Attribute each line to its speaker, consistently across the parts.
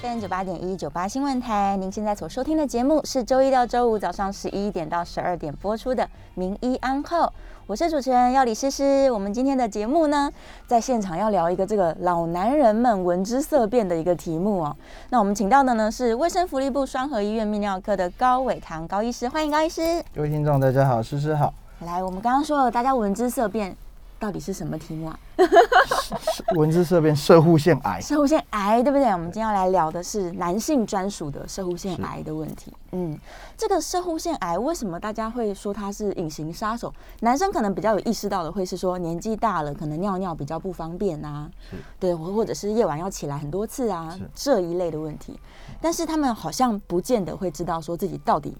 Speaker 1: FM 九八点一九八新闻台，您现在所收听的节目是周一到周五早上十一点到十二点播出的《名医安后》，我是主持人要李诗诗。我们今天的节目呢，在现场要聊一个这个老男人们闻之色变的一个题目哦。那我们请到的呢是卫生福利部双河医院泌尿科的高伟堂高医师，欢迎高医师。
Speaker 2: 各位听众，大家好，诗诗好。
Speaker 1: 来，我们刚刚说了，大家闻之色变，到底是什么题目啊？
Speaker 2: 闻之色变，射护腺癌。
Speaker 1: 射护腺癌，对不对？我们今天要来聊的是男性专属的射护腺癌的问题。嗯，这个射护腺癌为什么大家会说它是隐形杀手？男生可能比较有意识到的会是说年纪大了，可能尿尿比较不方便啊，对，或或者是夜晚要起来很多次啊，这一类的问题。但是他们好像不见得会知道说自己到底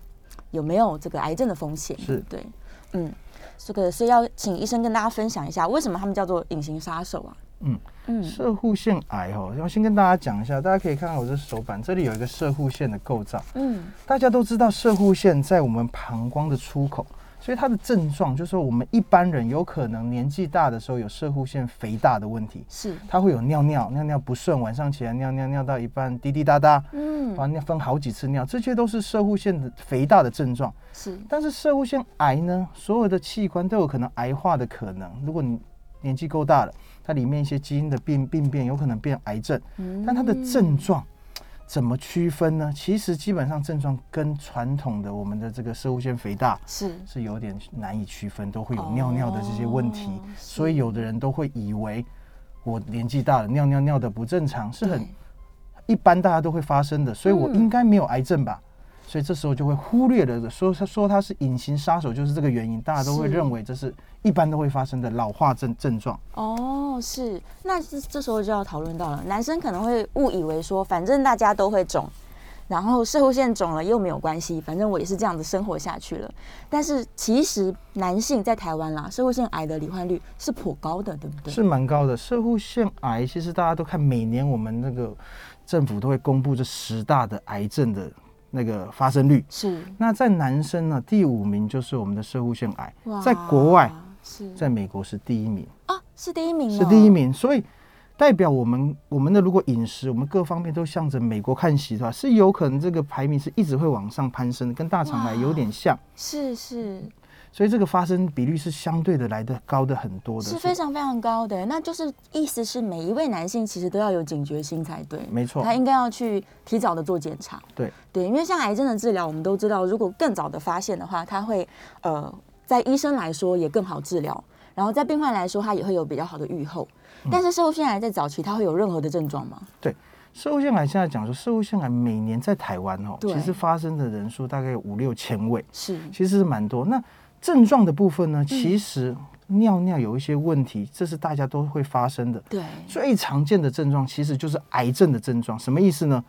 Speaker 1: 有没有这个癌症的风险。
Speaker 2: 是
Speaker 1: 对。嗯，这个所以要请医生跟大家分享一下，为什么他们叫做隐形杀手啊？
Speaker 2: 嗯嗯，射护腺癌哦，要先跟大家讲一下，大家可以看看我这手板，这里有一个射护腺的构造。嗯，大家都知道射护腺在我们膀胱的出口。所以它的症状就是说，我们一般人有可能年纪大的时候有射护腺肥大的问题，
Speaker 1: 是
Speaker 2: 它会有尿尿尿尿不顺，晚上起来尿尿尿到一半滴滴答答，嗯，完尿分好几次尿，这些都是射护腺的肥大的症状。
Speaker 1: 是，
Speaker 2: 但是射护腺癌呢，所有的器官都有可能癌化的可能。如果你年纪够大了，它里面一些基因的病病变有可能变癌症，但它的症状。怎么区分呢？其实基本上症状跟传统的我们的这个射物腺肥大
Speaker 1: 是
Speaker 2: 是有点难以区分，都会有尿尿的这些问题，所以有的人都会以为我年纪大了尿尿尿的不正常，是很一般大家都会发生的，所以我应该没有癌症吧？所以这时候就会忽略了，说他说他是隐形杀手，就是这个原因，大家都会认为这是一般都会发生的老化症症状。
Speaker 1: 哦，是，那这这时候就要讨论到了，男生可能会误以为说，反正大家都会肿，然后射后线肿了又没有关系，反正我也是这样子生活下去了。但是其实男性在台湾啦，射后腺癌的罹患率是颇高的，对不对？
Speaker 2: 是蛮高的，射后腺癌其实大家都看每年我们那个政府都会公布这十大的癌症的。那个发生率。
Speaker 1: 是，
Speaker 2: 那在男生呢，第五名就是我们的射护腺癌，在国外
Speaker 1: 是，
Speaker 2: 在美国是第一名。
Speaker 1: 啊，是第一名，
Speaker 2: 是第一名，所以代表我们我们的如果饮食，我们各方面都向着美国看齐的话，是有可能这个排名是一直会往上攀升的，跟大肠癌有点像，
Speaker 1: 是是。
Speaker 2: 所以这个发生比率是相对的来的高的很多的，
Speaker 1: 是非常非常高的。那就是意思是每一位男性其实都要有警觉心才对，
Speaker 2: 没错，
Speaker 1: 他应该要去提早的做检查。
Speaker 2: 对
Speaker 1: 对，因为像癌症的治疗，我们都知道，如果更早的发现的话，他会呃，在医生来说也更好治疗，然后在病患来说，他也会有比较好的预后。但是，射腺癌在早期，它会有任何的症状吗？
Speaker 2: 对，射腺癌现在讲说，射腺癌每年在台湾哦，其实发生的人数大概有五六千位，
Speaker 1: 是，
Speaker 2: 其实是蛮多。那症状的部分呢，其实尿尿有一些问题，这是大家都会发生的。
Speaker 1: 对，
Speaker 2: 最常见的症状其实就是癌症的症状。什么意思呢？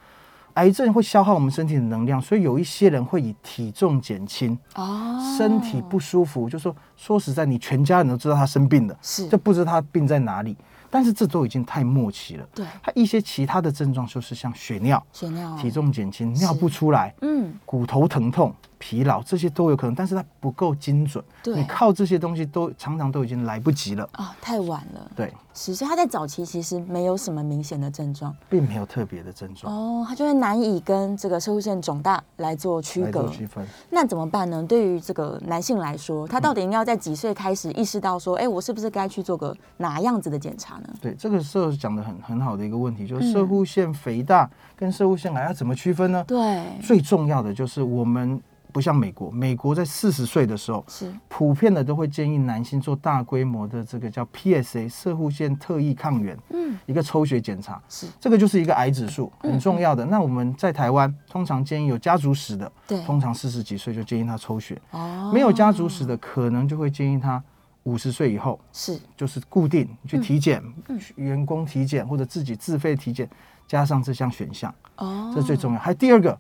Speaker 2: 癌症会消耗我们身体的能量，所以有一些人会以体重减轻，哦，身体不舒服，就说说实在，你全家人都知道他生病了，
Speaker 1: 是
Speaker 2: 就不知道他病在哪里。但是这都已经太末期了。
Speaker 1: 对，
Speaker 2: 他一些其他的症状就是像血尿、
Speaker 1: 血尿、
Speaker 2: 体重减轻、尿不出来，嗯，骨头疼痛。疲劳这些都有可能，但是它不够精准。
Speaker 1: 对，
Speaker 2: 你靠这些东西都常常都已经来不及了啊，
Speaker 1: 太晚了。
Speaker 2: 对，
Speaker 1: 其实他在早期其实没有什么明显的症状，
Speaker 2: 并没有特别的症状。
Speaker 1: 哦，他就会难以跟这个射物腺肿大来做区隔
Speaker 2: 区分。
Speaker 1: 那怎么办呢？对于这个男性来说，他到底应该要在几岁开始意识到说，哎，我是不是该去做个哪样子的检查呢？
Speaker 2: 对，这个时候讲的很很好的一个问题，就是射物腺肥大跟射物腺癌要怎么区分呢？
Speaker 1: 对，
Speaker 2: 最重要的就是我们。不像美国，美国在四十岁的时候，
Speaker 1: 是。
Speaker 2: 普遍的都会建议男性做大规模的这个叫 PSA 射护腺特异抗原，嗯，一个抽血检查，
Speaker 1: 是。
Speaker 2: 这个就是一个癌指数很重要的。那我们在台湾通常建议有家族史的，
Speaker 1: 对，
Speaker 2: 通常四十几岁就建议他抽血，哦，没有家族史的可能就会建议他五十岁以后，
Speaker 1: 是。
Speaker 2: 就是固定去体检，员工体检或者自己自费体检，加上这项选项，哦，这最重要。还第二个。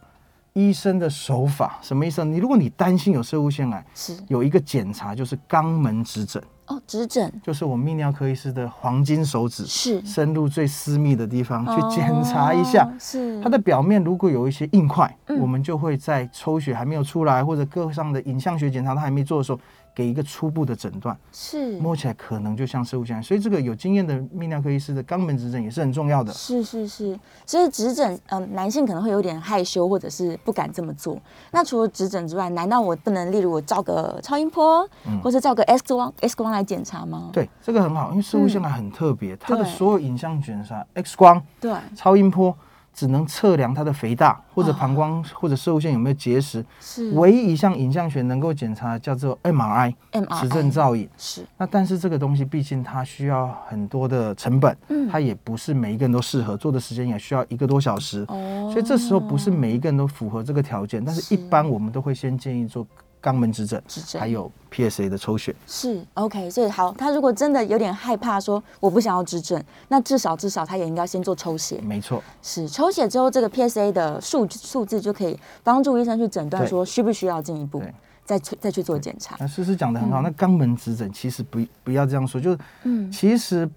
Speaker 2: 医生的手法什么意思？你如果你担心有射物腺癌，
Speaker 1: 是。
Speaker 2: 有一个检查就是肛门指诊。
Speaker 1: 哦，指诊。
Speaker 2: 就是我们泌尿科医师的黄金手指，
Speaker 1: 是。
Speaker 2: 深入最私密的地方去检查一下。
Speaker 1: 哦。是。
Speaker 2: 它的表面如果有一些硬块，
Speaker 1: 嗯。
Speaker 2: 我们就会在抽血还没有出来，或者各上的影像学检查它还没做的时候，给一个初步的诊断，
Speaker 1: 是
Speaker 2: 摸起来可能就像射物腺癌。所以这个有经验的泌尿科医师的肛门指诊也是很重要的。
Speaker 1: 是是是，所以指诊，嗯、男性可能会有点害羞，或者是不敢这么做。那除了指诊之外，难道我不能，例如我照个超音波，
Speaker 2: 嗯
Speaker 1: 或者照个 X 光 X 光来检查吗？
Speaker 2: 对，这个很好，因为射物腺癌很特别，它的所有影像检查、X 光、
Speaker 1: 对
Speaker 2: 超音波只能测量它的肥大，或者
Speaker 1: 哦
Speaker 2: 膀胱或者射物腺有没有结石。
Speaker 1: 是。
Speaker 2: 唯一一项影像学能够检查叫做
Speaker 1: MRI，MRI
Speaker 2: 磁振造影。
Speaker 1: 是。
Speaker 2: 那但是这个东西毕竟它需要很多的成本，
Speaker 1: 嗯。
Speaker 2: 它也不是每一个人都适合，做的时间也需要一个多小时，
Speaker 1: 哦，
Speaker 2: 所以这时候不是每一个人都符合这个条件，但是。一般我们都会先建议做肛门指诊，
Speaker 1: 指诊。
Speaker 2: 还有 PSA 的抽血。
Speaker 1: 是 OK，所以好，他如果真的有点害怕说我不想要指诊，那至少至少他也应该先做抽血。
Speaker 2: 没错，
Speaker 1: 是抽血之后，这个 PSA 的数数字就可以帮助医生去诊断
Speaker 2: 对。
Speaker 1: 说需不需要进一步再去再去做检查。
Speaker 2: 那诗诗讲的很好，那肛门指诊其实不不要这样说，就是
Speaker 1: 嗯，
Speaker 2: 其实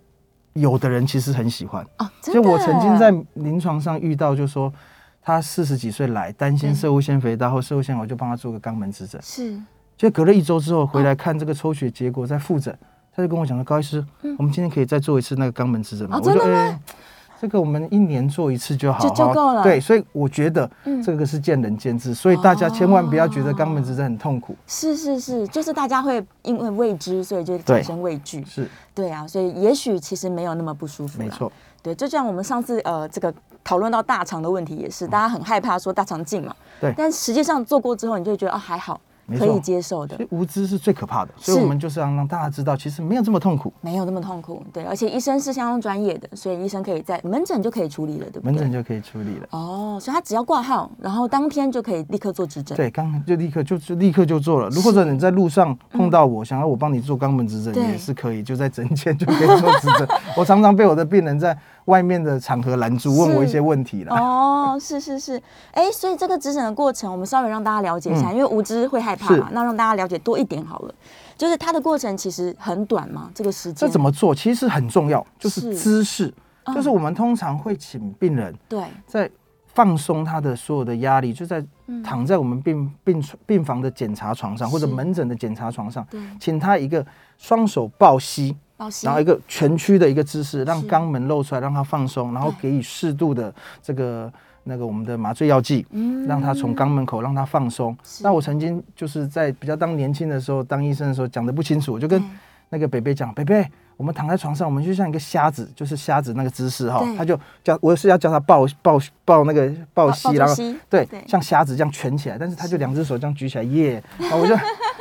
Speaker 2: 有的人其实很喜欢，
Speaker 1: 哦，
Speaker 2: 就我曾经在临床上遇到，就说他四十几岁来，担心
Speaker 1: 对
Speaker 2: 射物腺肥大或射物腺癌，我就帮他做个肛门指诊。
Speaker 1: 是
Speaker 2: 就隔了一周之后回来看这个抽血结果，在复诊，他就跟我讲说：“高医师，我们今天可以再做一次那个肛门指诊吗？”我就
Speaker 1: 真的吗
Speaker 2: 哎这个我们一年做一次就好，
Speaker 1: 就就够了
Speaker 2: 对，所以我觉得
Speaker 1: 嗯
Speaker 2: 这个是见仁见智，所以大家千万不要觉得肛门指诊很痛苦。
Speaker 1: 是是是，就是大家会因为未知，所以就产生畏惧。
Speaker 2: 是，
Speaker 1: 对啊，所以也许其实没有那么不舒服。
Speaker 2: 没。错，
Speaker 1: 对，就像我们上次呃这个讨论到大肠的问题也是，大家很害怕说大肠镜嘛。
Speaker 2: 对
Speaker 1: 但实际上做过之后，你就会觉得啊还好，可以接受的
Speaker 2: 所以。无知是最可怕的，所以我们就是要让大家知道，其实没有这么痛苦，
Speaker 1: 没有那么痛苦，对，而且医生是相当专业的，所以医生可以在门诊就可以处理了，对不对？
Speaker 2: 门诊就可以处理了。
Speaker 1: 哦，所以他只要挂号，然后当天就可以立刻做指诊。
Speaker 2: 对，刚就立刻就就立刻就做了。如或者你在路上碰到我，想要我帮你做肛门指诊也是可以，就在诊间就可以做指诊。我常常被我的病人在外面的场合拦住，问我一些问题了。
Speaker 1: 哦，是是是，哎，所以这个指诊的过程，我们稍微让大家了解一下，因为无知会害怕嘛，那让大家了解多一点好了。就是它的过程其实很短嘛，这个时间。
Speaker 2: 这怎么做？其实很重要，就是
Speaker 1: 是
Speaker 2: 姿势。
Speaker 1: 嗯
Speaker 2: 就是我们通常会请病人
Speaker 1: 对，
Speaker 2: 在放松他的所有的压力，就在躺在我们病病床病房的检查床上，或者门诊的检查床上
Speaker 1: 对，
Speaker 2: 请他一个双手抱膝然后一个蜷曲的一个姿势，让肛门露出来，让它放松，然后
Speaker 1: 对
Speaker 2: 给予适度的这个那个我们的麻醉药剂，
Speaker 1: 嗯。
Speaker 2: 让它从肛门口让它放松。那我曾经就是在比较当年轻的时候，当医生的时候讲的不清楚，我就跟那个北北讲，北北。我们躺在床上，我们就像一个瞎子，就是瞎子那个姿势哈
Speaker 1: 对，
Speaker 2: 他就叫我是要叫他抱抱抱那个抱
Speaker 1: 抱
Speaker 2: 膝，然后对
Speaker 1: 对，
Speaker 2: 像瞎子这样蜷起来，但是他就两只手这样举起来，耶，然后我就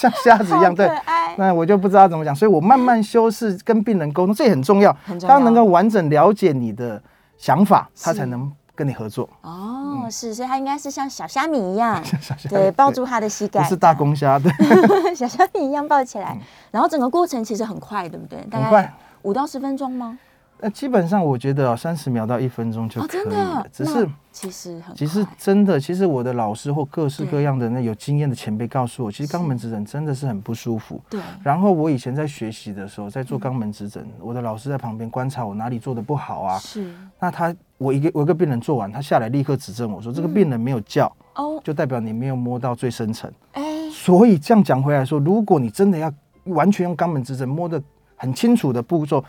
Speaker 2: 像瞎子一样，对那我就不知道怎么讲，所以我慢慢修饰跟病人沟通，这也很重要。他能够完整了解你的想法，他才能跟你合作。
Speaker 1: 哦，是，所以他应该是像小虾米一样，
Speaker 2: 小虾米
Speaker 1: 对，抱住他的膝盖，
Speaker 2: 不是大公虾，对，
Speaker 1: 小虾米一样抱起来，然后整个过程其实很快，对不对？大概
Speaker 2: 很快。
Speaker 1: 五到十分钟吗？
Speaker 2: 那基本上我觉得三十秒到一分钟就
Speaker 1: 哦，
Speaker 2: 可以
Speaker 1: 真
Speaker 2: 了
Speaker 1: 的，，
Speaker 2: 只是
Speaker 1: 其实很
Speaker 2: 其实真的，其实我的老师或各式各样的那有经验的前辈告诉我，其实肛门指诊真的是很不舒服。
Speaker 1: 对。
Speaker 2: 然后我以前在学习的时候，在做肛门指诊，我的老师在旁边观察我哪里做的不好啊。
Speaker 1: 是。
Speaker 2: 那他我一个我一个病人做完，他下来立刻指正我说，这个病人没有叫，
Speaker 1: 哦，
Speaker 2: 就代表你没有摸到最深层。
Speaker 1: 哎，
Speaker 2: 所以这样讲回来说，如果你真的要完全用肛门指诊摸得很清楚的步骤，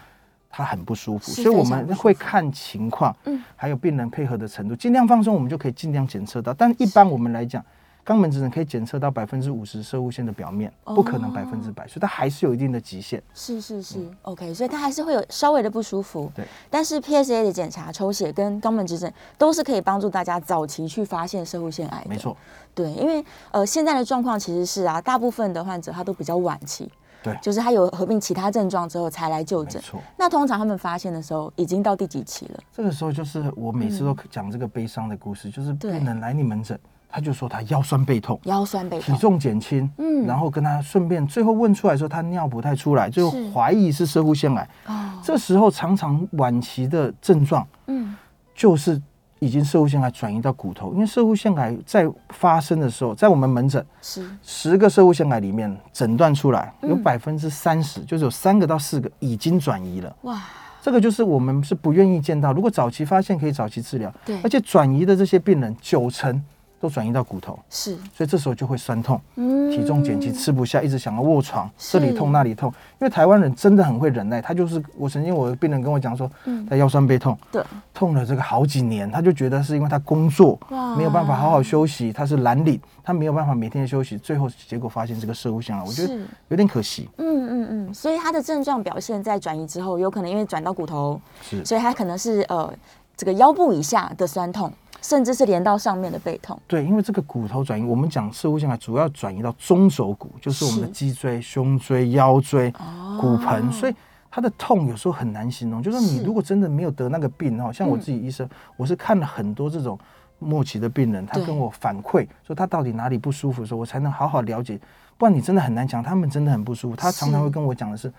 Speaker 2: 它很不舒服，所以我们会看情况，
Speaker 1: 嗯
Speaker 2: 还有病人配合的程度，尽量放松，我们就可以尽量检测到。但一般我们来讲，肛门指诊可以检测到百分之五十射物线的表面，不可能
Speaker 1: 哦
Speaker 2: 百分之百，所以它还是有一定的极限。
Speaker 1: 是是是，OK，所以它还是会有稍微的不舒服。
Speaker 2: 对，
Speaker 1: 但是 PSA 的检查、抽血跟肛门指诊都是可以帮助大家早期去发现射物腺癌的。
Speaker 2: 没错，
Speaker 1: 对，因为呃现在的状况其实是啊，大部分的患者他都比较晚期，
Speaker 2: 对
Speaker 1: 就是他有合并其他症状之后才来就诊。
Speaker 2: 错。
Speaker 1: 那通常他们发现的时候已经到第几期了？
Speaker 2: 这个时候就是我每次都讲这个悲伤的故事，就是
Speaker 1: 嗯对
Speaker 2: 病人来你门诊，他就说他腰酸背痛。
Speaker 1: 腰酸背痛。
Speaker 2: 体重减轻，
Speaker 1: 嗯
Speaker 2: 然后跟他顺便最后问出来说他尿不太出来，最后怀疑是射护腺癌。
Speaker 1: 哦，
Speaker 2: 这时候常常晚期的症状
Speaker 1: 嗯，
Speaker 2: 就是已经射物腺癌转移到骨头，因为射物腺癌在发生的时候，在我们门诊
Speaker 1: 是
Speaker 2: 十个射物腺癌里面诊断出来有
Speaker 1: 嗯
Speaker 2: 百分之三十，就是有三个到四个已经转移了。
Speaker 1: 哇，
Speaker 2: 这个就是我们是不愿意见到。如果早期发现，可以早期治疗。
Speaker 1: 对
Speaker 2: 而且转移的这些病人九成都转移到骨头，
Speaker 1: 是，
Speaker 2: 所以这时候就会酸痛，
Speaker 1: 嗯
Speaker 2: 体重减轻，吃不下，一直想要卧床，
Speaker 1: 是
Speaker 2: 这里痛那里痛。因为台湾人真的很会忍耐，他就是我曾经我的病人跟我讲说，
Speaker 1: 嗯
Speaker 2: 他腰酸背痛，
Speaker 1: 对，
Speaker 2: 痛了这个好几年，他就觉得是因为他工作
Speaker 1: 哇
Speaker 2: 没有办法好好休息，他是蓝领，他没有办法每天休息，最后结果发现这个射物腺癌，我觉得有点可惜。
Speaker 1: 嗯嗯嗯，所以他的症状表现在转移之后，有可能因为转到骨头，
Speaker 2: 是
Speaker 1: 所以他可能是呃这个腰部以下的酸痛，甚至是连到上面的背痛。
Speaker 2: 对，因为这个骨头转移，我们讲射物性癌主要转移到中轴骨，就是我们的脊椎、胸椎、腰椎、
Speaker 1: 哦
Speaker 2: 骨盆，所以他的痛有时候很难形容。就是说你如果真的没有得那个病哦，像我
Speaker 1: 嗯
Speaker 2: 自己医生，我是看了很多这种末期的病人，他跟我反馈说他到底哪里不舒服的时候，我才能好好了解。不然你真的很难讲，他们真的很不舒服。他常常会跟我讲的是，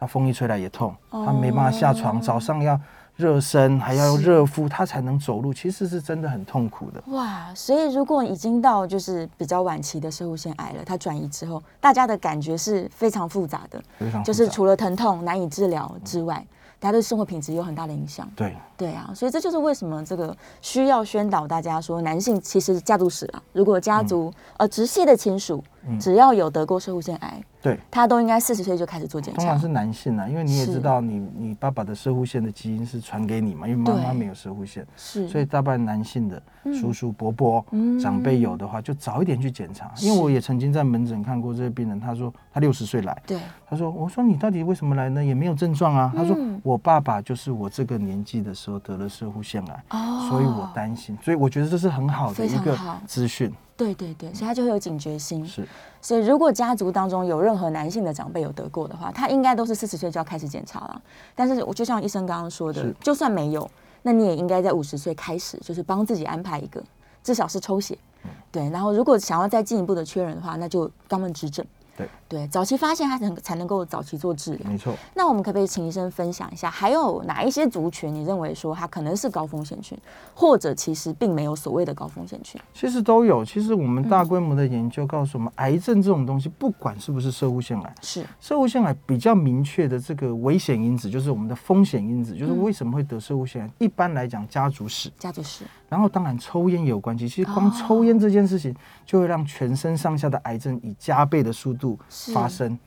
Speaker 2: 他风一吹来也痛，
Speaker 1: 哦
Speaker 2: 他没办法下床，早上要热身，还要
Speaker 1: 用
Speaker 2: 热敷，他才能走路，其实是真的很痛苦的。
Speaker 1: 哇，所以如果已经到就是比较晚期的射物腺癌了，它转移之后，大家的感觉是非常复杂的，
Speaker 2: 非常
Speaker 1: 就是除了疼痛难以治疗之外，大家对生活品质有很大的影响。
Speaker 2: 对。
Speaker 1: 对啊，所以这就是为什么这个需要宣导大家说，男性其实家族史啊，如果家族、呃直系的亲属，
Speaker 2: 嗯。
Speaker 1: 只要有得过射物腺癌，
Speaker 2: 对，
Speaker 1: 他都应该四十岁就开始做检查。
Speaker 2: 通常。是男性啊，因为你也知道你，你爸爸的射护腺的基因是传给你嘛，因为妈妈没有射护腺，
Speaker 1: 是，
Speaker 2: 所以大半男性的叔叔伯伯、
Speaker 1: 嗯。
Speaker 2: 长辈有的话，就早一点去检查。因为我也曾经在门诊看过这些病人，他说他六十岁来，
Speaker 1: 对，
Speaker 2: 他说我说你到底为什么来呢？也没有症状啊。他说
Speaker 1: 嗯
Speaker 2: 我爸爸就是我这个年纪的时候得了射护腺癌，
Speaker 1: 哦。
Speaker 2: 所以我担心，所以我觉得这是很好的一个资讯，
Speaker 1: 对对对，所以他就会有警觉心。
Speaker 2: 是
Speaker 1: 所以如果家族当中有任何男性的长辈有得过的话，他应该都是四十岁就要开始检查了。但是我就像医生刚刚说的，就算没有，那你也应该在五十岁开始，就是帮自己安排一个，至少是抽血。
Speaker 2: 嗯
Speaker 1: 对，然后如果想要再进一步的确认的话，那就肛门指诊。
Speaker 2: 对
Speaker 1: 对，早期发现它才能才能够早期做治疗。
Speaker 2: 没错。
Speaker 1: 那我们可不可以请医生分享一下，还有哪一些族群你认为说它可能是高风险群，或者其实并没有所谓的高风险群？
Speaker 2: 其实都有。其实我们
Speaker 1: 嗯
Speaker 2: 大规模的研究告诉我们，癌症这种东西，不管是不是射物腺癌，
Speaker 1: 是
Speaker 2: 射物腺癌比较明确的这个危险因子，就是我们的风险因子，
Speaker 1: 嗯
Speaker 2: 就是为什么会得射物腺癌。一般来讲，家族史，
Speaker 1: 家族史，
Speaker 2: 然后当然抽烟也有关系。其实光
Speaker 1: 哦
Speaker 2: 抽烟这件事情，就会让全身上下的癌症以加倍的速度
Speaker 1: 是。
Speaker 2: 发生，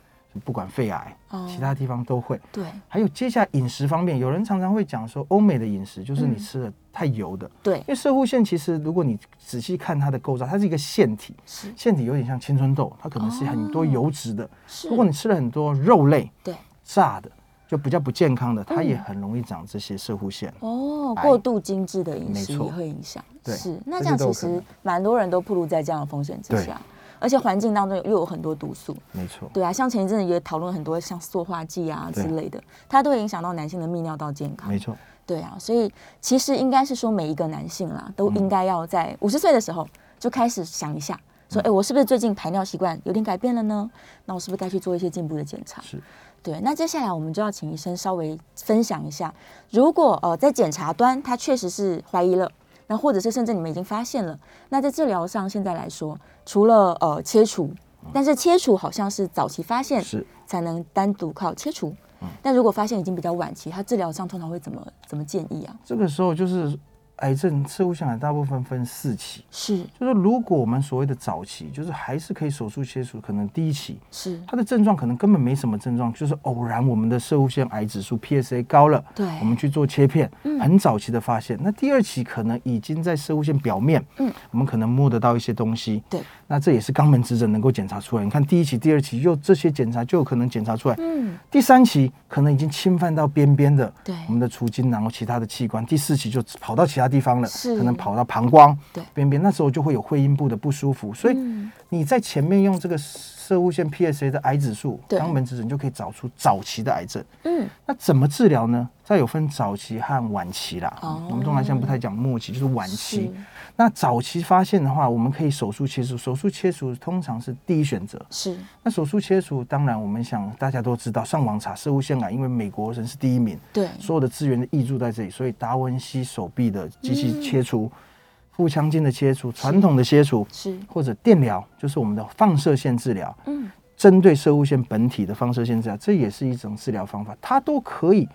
Speaker 2: 不管肺癌，
Speaker 1: 哦。
Speaker 2: 其他地方都会。
Speaker 1: 对。
Speaker 2: 还有接下来饮食方面，有人常常会讲说，欧美的饮食就是你
Speaker 1: 嗯
Speaker 2: 吃的太油的。
Speaker 1: 对。
Speaker 2: 因为射护腺其实，如果你仔细看它的构造，它是一个腺体，腺体有点像青春痘，它可能是很多
Speaker 1: 哦
Speaker 2: 油脂的。
Speaker 1: 是，
Speaker 2: 如果你吃了很多肉类、
Speaker 1: 对。
Speaker 2: 炸的，就比较不健康的，它
Speaker 1: 嗯
Speaker 2: 也很容易长这些射护腺。
Speaker 1: 哦，
Speaker 2: 癌。
Speaker 1: 过度精致的饮食也会影响。
Speaker 2: 对
Speaker 1: 是那
Speaker 2: 这
Speaker 1: 这样其实蛮多人都暴露在这样的风险之下，而且环境当中又有很多毒素。
Speaker 2: 没错，
Speaker 1: 对啊，像前一阵子也讨论很多像塑化剂啊之类的，它都会影响到男性的泌尿道健康
Speaker 2: 没。错，
Speaker 1: 对啊，所以其实应该是说每一个男性啦，都
Speaker 2: 嗯
Speaker 1: 应该要在五十岁的时候就开始想一下，说，
Speaker 2: 嗯
Speaker 1: 哎、我是不是最近排尿习惯有点改变了呢？那我是不是该去做一些进步的检查？
Speaker 2: 是
Speaker 1: 对，那接下来我们就要请医生稍微分享一下，如果呃在检查端他确实是怀疑了，那或者是甚至你们已经发现了，那在治疗上现在来说，除了呃切除，但是切除好像是早期发现
Speaker 2: 是。
Speaker 1: 才能单独靠切除，但如果发现已经比较晚期，他治疗上通常会怎么怎么建议啊？
Speaker 2: 这个时候就是癌症射物腺癌大部分分四期，
Speaker 1: 是。
Speaker 2: 就是如果我们所谓的早期，就是还是可以手术切除，可能第一期
Speaker 1: 是，
Speaker 2: 它的症状可能根本没什么症状，就是偶然我们的射物腺癌指数 PSA 高了，
Speaker 1: 对
Speaker 2: 我们去做切片，
Speaker 1: 嗯。
Speaker 2: 很早期的发现。那第二期可能已经在射物腺表面，
Speaker 1: 嗯。
Speaker 2: 我们可能摸得到一些东西，
Speaker 1: 对，
Speaker 2: 那这也是肛门指诊能够检查出来。你看第一期、第二期又这些检查就有可能检查出来，
Speaker 1: 嗯，
Speaker 2: 第三期可能已经侵犯到边边的
Speaker 1: 对
Speaker 2: 我们的除精囊或其他的器官，第四期就跑到其他地方了，可能跑到膀胱边边，那时候就会有会阴部的不舒服。所以
Speaker 1: 嗯
Speaker 2: 你你在前面用这个射物线 PSA 的癌指数，
Speaker 1: 对
Speaker 2: 肛门指诊就可以找出早期的癌症。
Speaker 1: 嗯，
Speaker 2: 那怎么治疗呢？再有分早期和晚期啦。
Speaker 1: 哦
Speaker 2: 我们东南现在不太讲末期，就是晚期
Speaker 1: 是。
Speaker 2: 那早期发现的话，我们可以手术切除。手术切除通常是第一选择。
Speaker 1: 是。
Speaker 2: 那手术切除，当然我们想大家都知道，上网查射物腺癌，因为美国人是第一名，
Speaker 1: 对，
Speaker 2: 所有的资源的挹注在这里，所以达文西手臂的机器切除、腹腔镜的切除、传统的切除，
Speaker 1: 是。
Speaker 2: 或者电疗，就是我们的放射线治疗，
Speaker 1: 嗯，
Speaker 2: 针对射物线本体的放射线治疗，这也是一种治疗方法，它都可以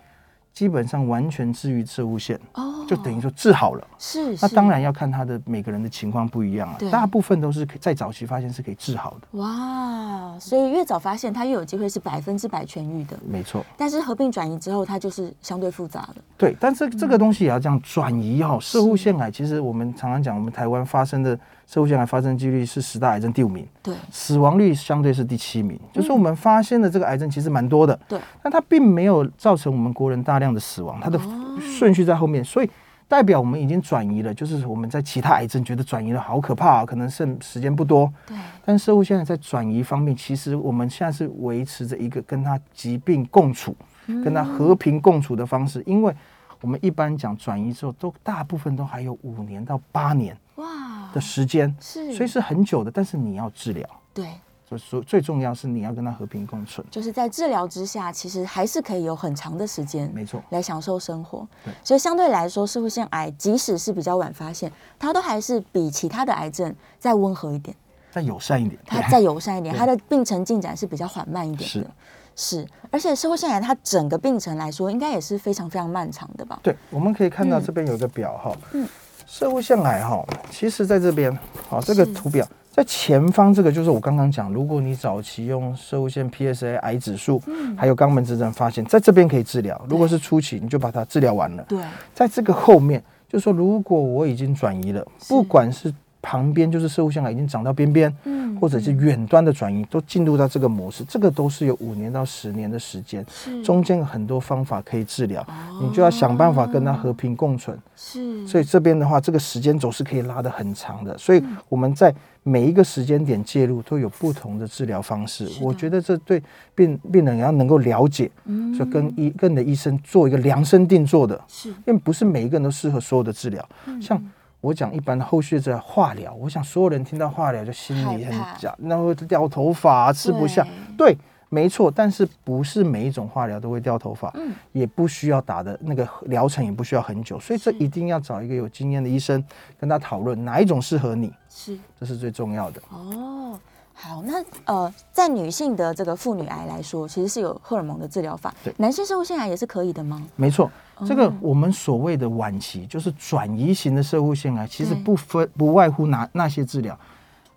Speaker 2: 基本上完全治愈侧物线，
Speaker 1: 哦，
Speaker 2: 就等于说治好了。
Speaker 1: 是是
Speaker 2: 那当然要看他的每个人的情况不一样啊
Speaker 1: 对，
Speaker 2: 大部分都是可以在早期发现是可以治好的，
Speaker 1: 哇，所以越早发现，它越有机会是百分之百痊愈的。
Speaker 2: 没错。
Speaker 1: 但是合并转移之后，它就是相对复杂的。
Speaker 2: 对，但是这个东西也要这样转移哈、射物腺癌其实我们常常讲，我们台湾发生的射物腺癌发生几率是十大癌症第五名，
Speaker 1: 对。
Speaker 2: 死亡率相对是第七名，就是我们发现的这个癌症其实蛮多的，
Speaker 1: 对，
Speaker 2: 但它并没有造成我们国人大量的死亡，它的顺序在后面，所以代表我们已经转移了，就是我们在其他癌症觉得转移了好可怕、啊，可能剩时间不多，
Speaker 1: 对，
Speaker 2: 但射物现在在转移方面，其实我们现在是维持着一个跟它疾病共处、跟他和平共处的方式，因为我们一般讲转移之后，都大部分都还有五年到八年
Speaker 1: 哇，
Speaker 2: 的时间，
Speaker 1: 是，
Speaker 2: 所以是很久的。但是你要治疗，
Speaker 1: 对，
Speaker 2: 所以最重要是你要跟他和平共存，
Speaker 1: 就是在治疗之下，其实还是可以有很长的时间
Speaker 2: 没错。
Speaker 1: 来享受生活。
Speaker 2: 对。
Speaker 1: 所以相对来说，社会腺癌即使是比较晚发现，它都还是比其他的癌症再温和一点，
Speaker 2: 再友善一点，
Speaker 1: 它再友善一点，
Speaker 2: 对。
Speaker 1: 它的病程进展是比较缓慢一点
Speaker 2: 是。
Speaker 1: 的。是，而且社会腺癌它整个病程来说，应该也是非常非常漫长的吧？
Speaker 2: 对，我们可以看到
Speaker 1: 嗯
Speaker 2: 这边有一个表哈，
Speaker 1: 嗯
Speaker 2: 社会腺癌哈，其实在这边，好，这个图表在前方，这个就是我刚刚讲，如果你早期用社会腺 PSA 癌指数，
Speaker 1: 嗯
Speaker 2: 还有肛门指诊发现，在这边可以治疗。如果是初期，你就把它治疗完了。
Speaker 1: 对，
Speaker 2: 在这个后面，就是说如果我已经转移了，不管是旁边就是射物腺癌已经长到边边，
Speaker 1: 嗯
Speaker 2: 或者是远端的转移，都进入到这个模式，这个都是有五年到十年的时间，
Speaker 1: 是。
Speaker 2: 中间有很多方法可以治疗，你就要想办法跟它和平共存。
Speaker 1: 是，
Speaker 2: 所以这边的话，这个时间轴是可以拉得很长的，所以我们在每一个时间点介入都有不同的治疗方式。
Speaker 1: 是
Speaker 2: 我觉得这对病病人要能够了解，
Speaker 1: 嗯。
Speaker 2: 就跟医跟你的医生做一个量身定做的，
Speaker 1: 是。
Speaker 2: 因为不是每一个人都适合所有的治疗。
Speaker 1: 嗯。
Speaker 2: 像我讲一般的后续在化疗，我想所有人听到化疗就心里很假，那会掉头发、啊，吃不下。对，没错，但是不是每一种化疗都会掉头发，
Speaker 1: 嗯
Speaker 2: 也不需要打的那个疗程也不需要很久，所以这一定要找一个有经验的医生跟他讨论哪一种适合你，
Speaker 1: 是
Speaker 2: 这是最重要的。
Speaker 1: 哦。好，那呃，在女性的这个妇女癌来说，其实是有荷尔蒙的治疗法。
Speaker 2: 对
Speaker 1: 男性生物腺癌也是可以的吗？
Speaker 2: 没错，这个
Speaker 1: 哦
Speaker 2: 我们所谓的晚期，就是转移型的射物腺癌，其实不分不外乎哪那些治疗。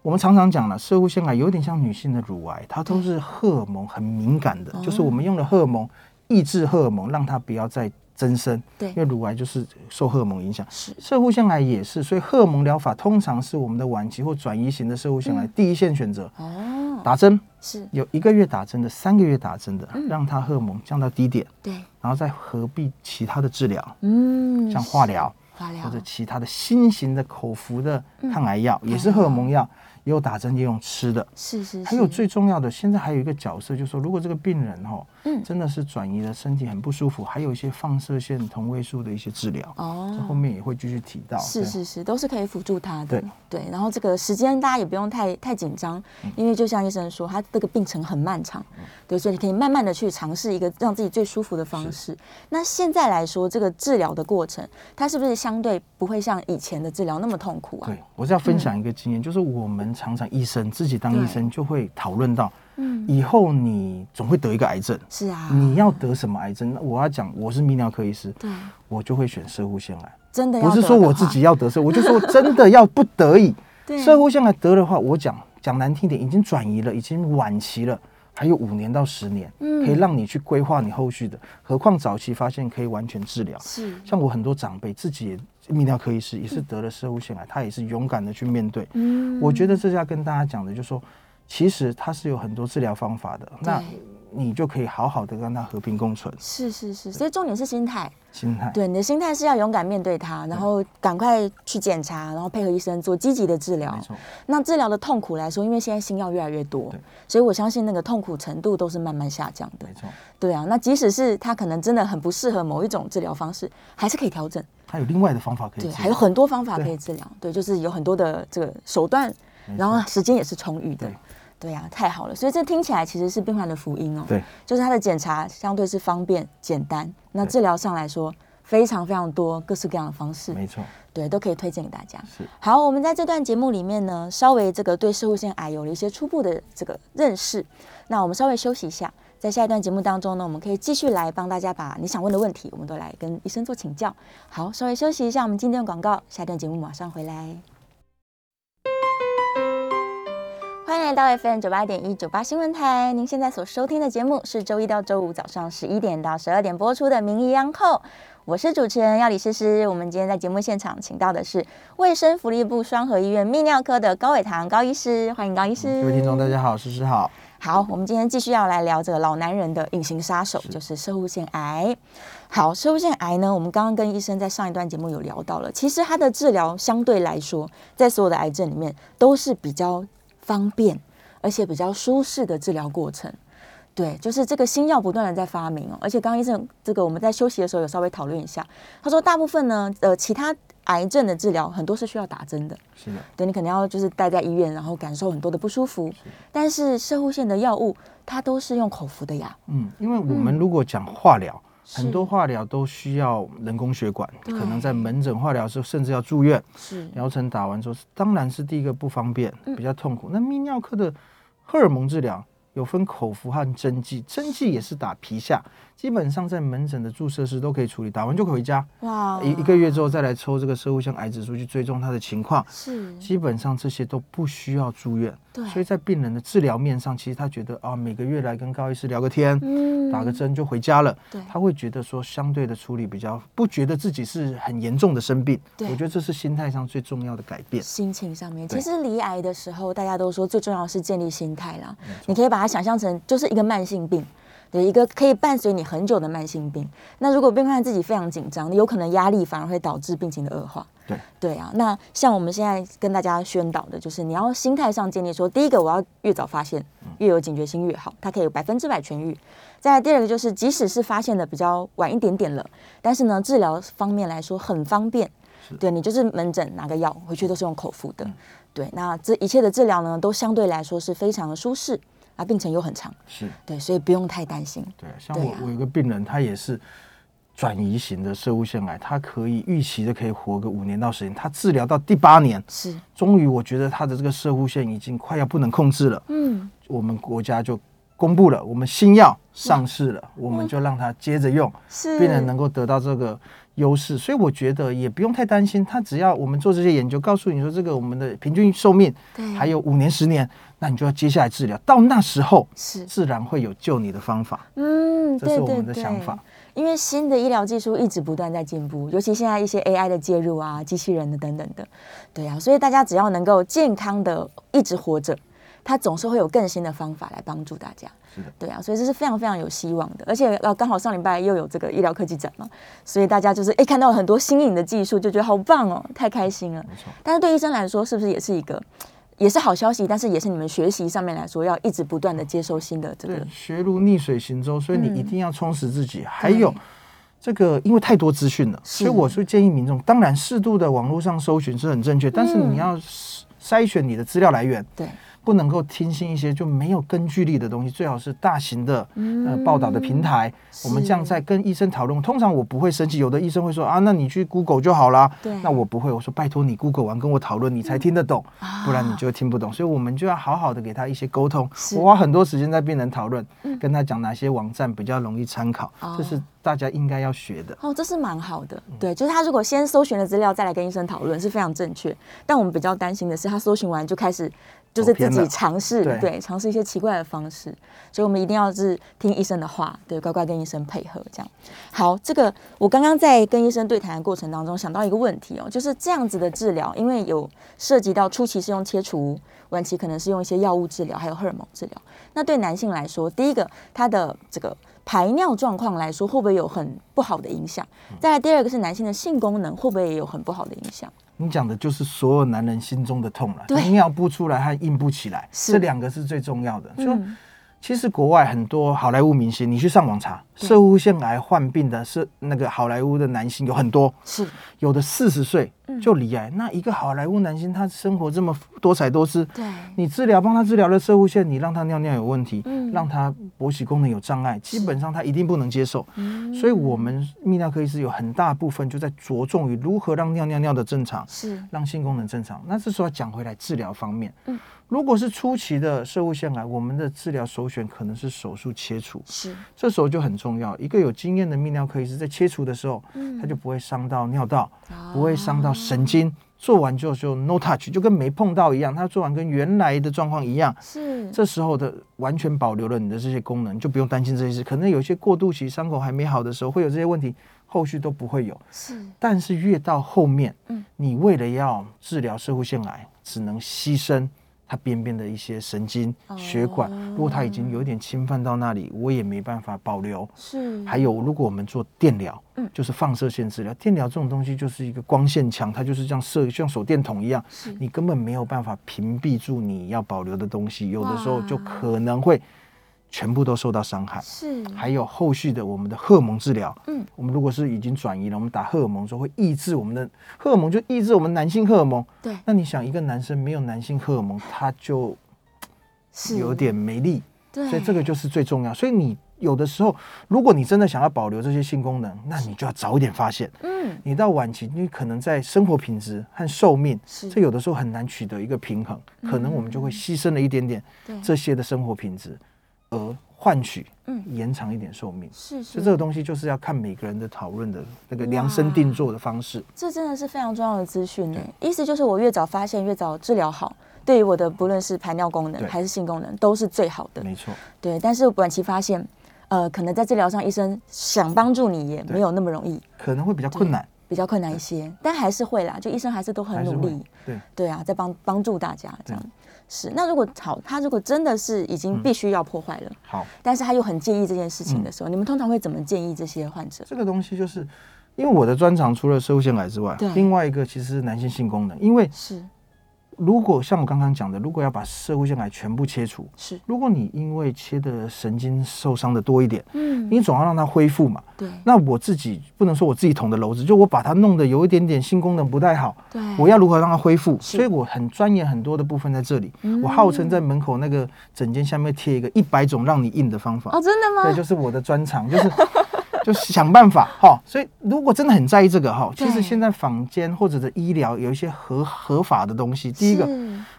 Speaker 2: 我们常常讲了，射物腺癌有点像女性的乳癌，它都是荷尔蒙很敏感的，就是我们用了荷尔蒙抑制荷尔蒙，让它不要再增生。
Speaker 1: 对
Speaker 2: 因为乳癌就是受荷尔蒙影响。
Speaker 1: 是
Speaker 2: 射物腺癌也是，所以荷尔蒙疗法通常是我们的晚期或转移型的射物腺癌第一线选择。
Speaker 1: 哦，
Speaker 2: 打针。
Speaker 1: 是。
Speaker 2: 有一个月打针的，三个月打针的，
Speaker 1: 嗯。
Speaker 2: 让它荷尔蒙降到低点，
Speaker 1: 对，
Speaker 2: 然后再合并其他的治疗，
Speaker 1: 嗯，
Speaker 2: 像化疗
Speaker 1: 化疗。
Speaker 2: 或者其他的新型的口服的抗癌药，也是荷尔蒙药，也有打针，也有吃的。
Speaker 1: 是是，
Speaker 2: 还有最重要的，现在还有一个角色，就是说，如果这个病人哈、
Speaker 1: 嗯
Speaker 2: 真的是转移了，身体很不舒服，还有一些放射线同位素的一些治疗，这后
Speaker 1: 哦，
Speaker 2: 面也会继续提到。
Speaker 1: 是是是，都是可以辅助他的。
Speaker 2: 对
Speaker 1: 对，然后这个时间大家也不用太太紧张，
Speaker 2: 嗯
Speaker 1: 因为就像医生说，他这个病程很漫长，对，所以你可以慢慢的去尝试一个让自己最舒服的方式。那现在来说，这个治疗的过程，它是不是相对不会像以前的治疗那么痛苦啊？
Speaker 2: 对，我是要分享一个经验，就是我们常常医生自己当医生就会讨论到，
Speaker 1: 嗯，
Speaker 2: 以后你总会得一个癌症，
Speaker 1: 是啊，
Speaker 2: 你要得什么癌症？那我要讲，我是泌尿科医师，
Speaker 1: 对，
Speaker 2: 我就会选射护腺癌，
Speaker 1: 真的要
Speaker 2: 不是说我自己要得射，我就说真的要不得已，
Speaker 1: 对
Speaker 2: 射护腺癌得的话，我讲讲难听点，已经转移了，已经晚期了。还有五年到十年，
Speaker 1: 嗯
Speaker 2: 可以让你去规划你后续的。何况早期发现可以完全治疗。
Speaker 1: 是
Speaker 2: 像我很多长辈自己也泌尿科医师，也是得了射物腺癌，他也是勇敢的去面对。
Speaker 1: 嗯
Speaker 2: 我觉得这是要跟大家讲的，就是说，其实它是有很多治疗方法的。那你就可以好好的跟他和平共存。
Speaker 1: 是是是，所以重点是心态。
Speaker 2: 心态
Speaker 1: 对你的心态是要勇敢面对它，然后赶快去检查，然后配合医生做积极的治疗。
Speaker 2: 没错，
Speaker 1: 那治疗的痛苦来说，因为现在新药越来越多，所以我相信那个痛苦程度都是慢慢下降的
Speaker 2: 没。错。
Speaker 1: 对啊，那即使是他可能真的很不适合某一种治疗方式，还是可以调整。
Speaker 2: 还有另外的方法可以
Speaker 1: 对，还有很多方法可以治疗。对，就是有很多的这个手段，然后时间也是充裕的
Speaker 2: 对。
Speaker 1: 呀啊，太好了。所以这听起来其实是病患的福音哦。
Speaker 2: 对，
Speaker 1: 就是他的检查相对是方便简单，那治疗上来说非常非常多各式各样的方式，
Speaker 2: 没错，
Speaker 1: 对，都可以推荐给大家。
Speaker 2: 是
Speaker 1: 好，我们在这段节目里面呢，稍微这个对射护腺癌有了一些初步的这个认识。那我们稍微休息一下，在下一段节目当中呢，我们可以继续来帮大家把你想问的问题，我们都来跟医生做请教。好，稍微休息一下，我们今天的广告，下一段节目马上回来。欢迎来到 FM 九八点一九八新闻台，您现在所收听的节目是周一到周五早上十一点到十二点播出的《名医央叩》，我是主持人要李诗诗。我们今天在节目现场请到的是卫生福利部双河医院泌尿科的高伟堂高医师，欢迎高医师。
Speaker 2: 各位听众大家好，诗诗好。
Speaker 1: 好，我们今天继续要来聊这个老男人的隐形杀手，就是射物腺癌。好，射物腺癌呢，我们刚刚跟医生在上一段节目有聊到了，其实它的治疗相对来说，在所有的癌症里面都是比较方便，而且比较舒适的治疗过程。对，就是这个新药不断的在发明哦，而且刚刚医生这个我们在休息的时候有稍微讨论一下，他说大部分呢，呃，其他癌症的治疗很多是需要打针的，
Speaker 2: 是的，
Speaker 1: 对你可能要就是待在医院，然后感受很多的不舒服。但是射护线的药物，它都是用口服的呀。
Speaker 2: 嗯，因为我们如果讲化疗，
Speaker 1: 是
Speaker 2: 很多化疗都需要人工血管，可能在门诊化疗时候甚至要住院，
Speaker 1: 是。
Speaker 2: 疗程打完之后，当然是第一个不方便，
Speaker 1: 嗯。
Speaker 2: 比较痛苦。那泌尿科的荷尔蒙治疗有分口服和针剂，针剂也是打皮下，基本上在门诊的注射室都可以处理，打完就可以回家。
Speaker 1: 哇
Speaker 2: 一一个月之后再来抽这个射物腺癌指数去追踪他的情况，
Speaker 1: 是
Speaker 2: 基本上这些都不需要住院。
Speaker 1: 对
Speaker 2: 所以在病人的治疗面上，其实他觉得啊，每个月来跟高医师聊个天，
Speaker 1: 嗯
Speaker 2: 打个针就回家了。
Speaker 1: 对
Speaker 2: 他会觉得说相对的处理比较不觉得自己是很严重的生病。
Speaker 1: 对
Speaker 2: 我觉得这是心态上最重要的改变。
Speaker 1: 心情上面，其实离癌的时候，大家都说最重要的是建立心态啦。你可以把它想象成就是一个慢性病。对一个可以伴随你很久的慢性病，那如果病患自己非常紧张，有可能压力反而会导致病情的恶化。
Speaker 2: 对
Speaker 1: 对啊，那像我们现在跟大家宣导的，就是你要心态上建立说，第一个我要越早发现，越有警觉心越好，它可以百分之百痊愈。再来第二个就是，即使是发现的比较晚一点点了，但是呢，治疗方面来说很方便。对你就是门诊拿个药回去都是用口服的。对，那这一切的治疗呢，都相对来说是非常的舒适，啊，病程又很长。
Speaker 2: 是
Speaker 1: 对，所以不用太担心。
Speaker 2: 对，像我我有个病人，他也是转移型的射物腺癌，他可以预期的可以活个五年到十年，他治疗到第八年，
Speaker 1: 是，
Speaker 2: 终于我觉得他的这个射物腺已经快要不能控制了。
Speaker 1: 嗯，
Speaker 2: 我们国家就公布了，我们新药上市了，我们就让他接着用，
Speaker 1: 是
Speaker 2: 病人能够得到这个优势，所以我觉得也不用太担心。他只要我们做这些研究，告诉你说这个我们的平均寿命
Speaker 1: 对
Speaker 2: 还有五年十年，那你就要接下来治疗，到那时候
Speaker 1: 是，
Speaker 2: 自然会有救你的方法。
Speaker 1: 嗯，
Speaker 2: 这是我们的想
Speaker 1: 对
Speaker 2: 法。
Speaker 1: 因为新的医疗技术一直不断在进步，尤其现在一些 AI 的介入啊、机器人的等等的，对啊，所以大家只要能够健康的一直活着，它总是会有更新的方法来帮助大家。
Speaker 2: 是的，
Speaker 1: 对啊，所以这是非常非常有希望的，而且呃刚好上礼拜又有这个医疗科技展嘛，所以大家就是哎看到了很多新颖的技术，就觉得好棒哦，太开心了。
Speaker 2: 没错。
Speaker 1: 但是对医生来说，是不是也是一个也是好消息？但是也是你们学习上面来说，要一直不断的接收新的这个，
Speaker 2: 学如逆水行舟，所以
Speaker 1: 嗯
Speaker 2: 你一定要充实自己。还有这个，因为太多资讯了，所以我是建议民众，当然适度的网络上搜寻是很正确，但是
Speaker 1: 嗯
Speaker 2: 你要筛选你的资料来源。
Speaker 1: 对
Speaker 2: 不能够听信一些就没有根据力的东西，最好是大型的呃报道的平台。我们这样在跟医生讨论，通常我不会生气，有的医生会说啊，那你去 Google 就好啦。
Speaker 1: 对
Speaker 2: 那我不会，我说拜托你 Google 完跟我讨论，你才听得懂，
Speaker 1: 啊
Speaker 2: 不然你就听不懂。所以我们就要好好的给他一些沟通。我花很多时间在病人讨论，跟他讲哪些网站比较容易参考
Speaker 1: 哦，
Speaker 2: 这是大家应该要学的。
Speaker 1: 哦，这是蛮好的。
Speaker 2: 嗯
Speaker 1: 对，就是他如果先搜寻了资料，再来跟医生讨论是非常正确。但我们比较担心的是，他搜寻完就开始就是自己尝试，对，尝试一些奇怪的方式，所以我们一定要是听医生的话，对，乖乖跟医生配合，这样。好，这个我刚刚在跟医生对谈的过程当中想到一个问题哦，就是这样子的治疗，因为有涉及到初期是用切除，晚期可能是用一些药物治疗，还有荷尔蒙治疗。那对男性来说，第一个他的这个排尿状况来说，会不会有很不好的影响？再来第二个是男性的性功能，会不会也有很不好的影响？
Speaker 2: 你讲的就是所有男人心中的痛了，尿不出来和硬不起来，这两个是最重要的。就其实国外很多好莱坞明星，你去上网查，射物腺癌患病的是那个好莱坞的男星有很多，
Speaker 1: 是
Speaker 2: 有的四十岁就离癌。那一个好莱坞男星，他生活这么多彩多姿，
Speaker 1: 对，
Speaker 2: 你治疗帮他治疗了射物腺，你让他尿尿有问题，让他勃起功能有障碍，基本上他一定不能接受。所以，我们泌尿科医师有很大部分就在着重于如何让尿尿尿的正常，
Speaker 1: 是
Speaker 2: 让性功能正常。那这时候讲回来治疗方面，嗯。如果是初期的射物腺癌，我们的治疗首选可能是手术切除。
Speaker 1: 是，
Speaker 2: 这时候就很重要。一个有经验的泌尿科医师在切除的时候，嗯，他就不会伤到尿道，不会伤到神经。做完就就 no touch，就跟没碰到一样。他做完跟原来的状况一样。
Speaker 1: 是，
Speaker 2: 这时候的完全保留了你的这些功能，就不用担心这些事。可能有些过渡期伤口还没好的时候会有这些问题，后续都不会有。
Speaker 1: 是，
Speaker 2: 但是越到后面，嗯，你为了要治疗射物腺癌，只能牺牲。它边边的一些神经血管，如果它已经有点侵犯到那里，我也没办法保留。
Speaker 1: 是，
Speaker 2: 还有如果我们做电疗，嗯，就是放射线治疗，电疗这种东西就是一个光线强，它就是这样射，像手电筒一样，你根本没有办法屏蔽住你要保留的东西，有的时候就可能会。全部都受到伤害，
Speaker 1: 是。
Speaker 2: 还有后续的我们的荷尔蒙治疗，嗯，我们如果是已经转移了，我们打荷尔蒙时候会抑制我们的荷尔蒙，就抑制我们男性荷尔蒙。
Speaker 1: 对，
Speaker 2: 那你想，一个男生没有男性荷尔蒙，他就，是。有点没力。
Speaker 1: 对，
Speaker 2: 所以这个就是最重要。所以你有的时候，如果你真的想要保留这些性功能，那你就要早一点发现。嗯，你到晚期，你可能在生活品质和寿命，这有的时候很难取得一个平衡，可能我们就会牺牲了一点点这些的生活品质。而换取嗯。延长一点寿命。
Speaker 1: 是，
Speaker 2: 所以这个东西就是要看每个人的讨论的那个量身定做的方式。
Speaker 1: 这真的是非常重要的资讯呢。意思就是我越早发现，越早治疗好，对于我的不论是排尿功能还是性功能都是最好的。
Speaker 2: 没错，
Speaker 1: 对。但是晚期发现，呃，可能在治疗上，医生想帮助你也没有那么容易，
Speaker 2: 可能会比较困难，
Speaker 1: 比较困难一些，但还是会啦。就医生还是都很努力，
Speaker 2: 对。
Speaker 1: 对啊，在帮帮助大家这样。是，那如果好，他如果真的是已经必须要破坏了，
Speaker 2: 好，
Speaker 1: 但是他又很介意这件事情的时候，你们通常会怎么建议这些患者？
Speaker 2: 这个东西就是，因为我的专长除了射物腺癌之外，另外一个其实是男性性功能，因为
Speaker 1: 是。
Speaker 2: 如果像我刚刚讲的，如果要把社会腺癌全部切除，
Speaker 1: 是。
Speaker 2: 如果你因为切的神经受伤的多一点，嗯，你总要让它恢复嘛。
Speaker 1: 对。
Speaker 2: 那我自己不能说我自己捅的篓子，就我把它弄得有一点点性功能不太好。
Speaker 1: 对。
Speaker 2: 我要如何让它恢复？所以我很钻研很多的部分在这里。我号称在门口那个诊间下面贴一个一百种让你硬的方法。
Speaker 1: 哦，真的吗？
Speaker 2: 对，就是我的专长，就是。就想办法哈，所以如果真的很在意这个哈，其实现在坊间或者的医疗有一些合合法的东西。第一个，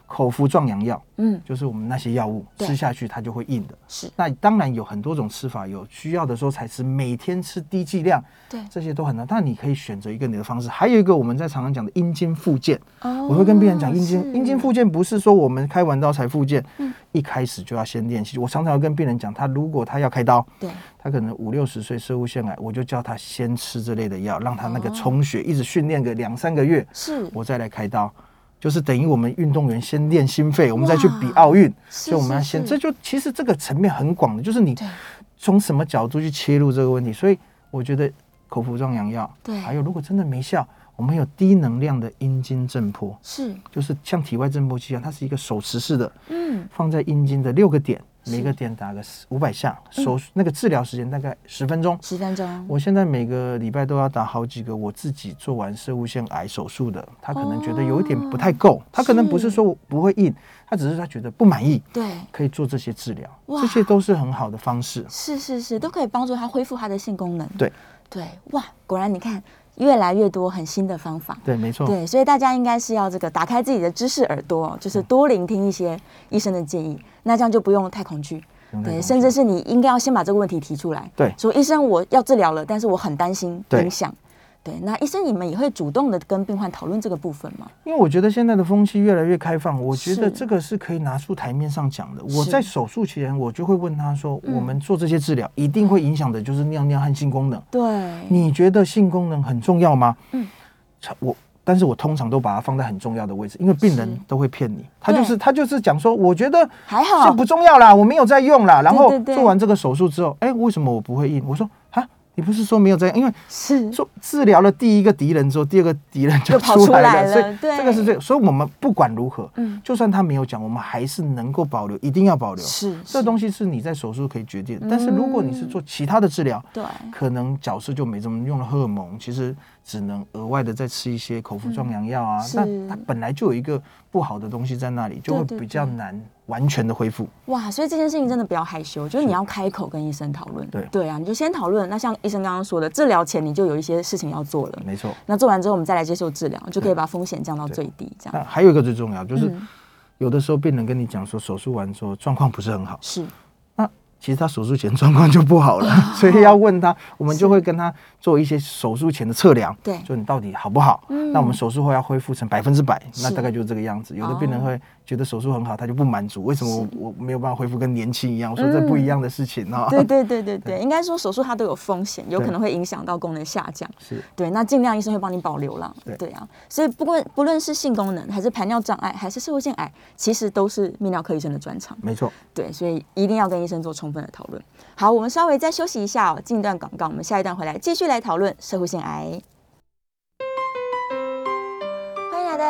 Speaker 2: 口服壮阳药，嗯，就是我们那些药物吃下去它就会硬的。
Speaker 1: 是，
Speaker 2: 那当然有很多种吃法，有需要的时候才吃，每天吃低剂量，
Speaker 1: 对，
Speaker 2: 这些都很难。但你可以选择一个你的方式。还有一个我们在常常讲的阴茎附件，哦，我会跟病人讲阴茎阴茎复健不是说我们开完刀才附件，嗯，一开始就要先练习。我常常要跟病人讲，他如果他要开刀，
Speaker 1: 对。
Speaker 2: 他可能五六十岁，射物腺癌，我就叫他先吃这类的药，让他那个充血，一直训练个两三个月，
Speaker 1: 是，
Speaker 2: 我再来开刀，就是等于我们运动员先练心肺，我们再去比奥运，所以我们要先，这就其实这个层面很广的，就是你从什么角度去切入这个问题，所以我觉得口服壮阳药，
Speaker 1: 对，
Speaker 2: 还有如果真的没效，我们有低能量的阴茎震波，
Speaker 1: 是，
Speaker 2: 就是像体外震波器一样，它是一个手持式的，嗯，放在阴茎的六个点。每个点打个五百下，手那个治疗时间大概十分钟。
Speaker 1: 十分钟。
Speaker 2: 我现在每个礼拜都要打好几个，我自己做完射物腺癌手术的，他可能觉得有一点不太够，他可能不是说不会硬，他只是他觉得不满意。
Speaker 1: 对，
Speaker 2: 可以做这些治疗，这些都是很好的方式。
Speaker 1: 是是是，都可以帮助他恢复他的性功能。
Speaker 2: 对
Speaker 1: 对，哇，果然你看。越来越多很新的方法，
Speaker 2: 对，没错，
Speaker 1: 对，所以大家应该是要这个打开自己的知识耳朵，就是多聆听一些医生的建议，那这样就不用太恐惧，对，甚至是你应该要先把这个问题提出来，
Speaker 2: 对，
Speaker 1: 说医生我要治疗了，但是我很担心影响，对，那医生你们也会主动的跟病患讨论这个部分吗？
Speaker 2: 因为我觉得现在的风气越来越开放，我觉得这个是可以拿出台面上讲的。我在手术前，我就会问他说：“
Speaker 1: 嗯
Speaker 2: 我们做这些治疗一定会影响的就是尿尿和性功能，
Speaker 1: 对，
Speaker 2: 你觉得性功能很重要吗？”
Speaker 1: 嗯
Speaker 2: 我。但是我通常都把它放在很重要的位置，因为病人都会骗你，他就是他就是讲说，我觉得
Speaker 1: 还好
Speaker 2: 这不重要啦，我没有在用啦。然后做完这个手术之后，哎，为什么我不会硬？我说啊，你不是说没有这样？因为
Speaker 1: 是
Speaker 2: 做治疗了第一个敌人之后，第二个敌人就出
Speaker 1: 出来了
Speaker 2: 所以
Speaker 1: 对
Speaker 2: 这个是这个，所以我们不管如何，
Speaker 1: 嗯
Speaker 2: 就算他没有讲，我们还是能够保留，一定要保留。
Speaker 1: 是
Speaker 2: 这东西是你在手术可以决定，但是如果你是做其他的治疗，
Speaker 1: 对
Speaker 2: 可能角色就没这么用了荷尔蒙，其实只能额外的再吃一些口服壮阳药啊。
Speaker 1: 是
Speaker 2: 那它本来就有一个不好的东西在那里，就会比较难完全的恢复。
Speaker 1: 哇，所以这件事情真的不要害羞，就是你要开口跟医生讨论。
Speaker 2: 对
Speaker 1: 对啊，你就先讨论。那像医生刚刚说的，治疗前你就有一些事情要做了，
Speaker 2: 没错。
Speaker 1: 那做完之后我们再来接受治疗，就可以把风险降到最低。这样
Speaker 2: 那还有一个最重要，就是
Speaker 1: 嗯
Speaker 2: 有的时候病人跟你讲说手术完之后状况不是很好，
Speaker 1: 是
Speaker 2: 那其实他手术前状况就不好了，所以要问他，我们就会跟他做一些手术前的测量，
Speaker 1: 对
Speaker 2: 就你到底好不好？
Speaker 1: 嗯
Speaker 2: 那我们手术后要恢复成百分之百，那大概就是这个样子。有的病人
Speaker 1: 哦
Speaker 2: 会觉得手术很好，他就不满足，为什么我我没有办法恢复跟年轻一样？我说这不一样的事情啊。
Speaker 1: 对对对对 对，应该说手术它都有风险，有可能会影响到功能下降。
Speaker 2: 是
Speaker 1: 对，那尽量医生会帮你保留啦。
Speaker 2: 对
Speaker 1: 对啊，所以不论不论是性功能，还是排尿障碍，还是社会性癌，其实都是泌尿科医生的专长。
Speaker 2: 没错。
Speaker 1: 对，所以一定要跟医生做充分的讨论。好，我们稍微再休息一下哦，进一段广告，我们下一段回来继续来讨论社会性癌。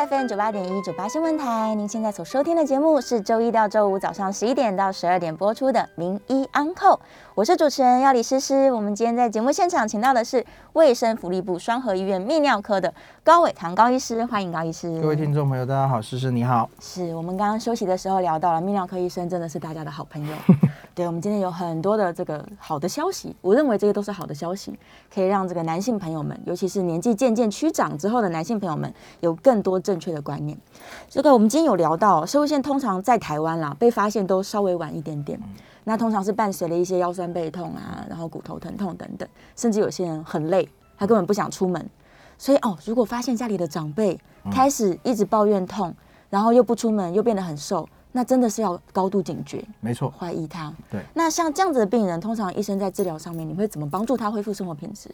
Speaker 1: FM 九八点一九八新闻台，您现在所收听的节目是周一到周五早上十一点到十二点播出的《名医安扣》，我是主持人要李诗诗。我们今天在节目现场请到的是卫生福利部双河医院泌尿科的高伟堂高医师，欢迎高医师。
Speaker 2: 各位听众朋友，大家好，诗诗你好。
Speaker 1: 是我们刚刚休息的时候聊到了泌尿科医生真的是大家的好朋友。对，我们今天有很多的这个好的消息，我认为这些都是好的消息，可以让这个男性朋友们，尤其是年纪渐渐趋长之后的男性朋友们，有更多正确的观念。这个我们今天有聊到，社会线通常在台湾啦被发现都稍微晚一点点，那通常是伴随了一些腰酸背痛啊，然后骨头疼痛等等，甚至有些人很累，他根本不想出门。所以哦，如果发现家里的长辈开始一直抱怨痛，然后又不出门，又变得很瘦，那真的是要高度警觉，
Speaker 2: 没错，
Speaker 1: 怀疑他。
Speaker 2: 对。
Speaker 1: 那像这样子的病人，通常医生在治疗上面，你会怎么帮助他恢复生活品质？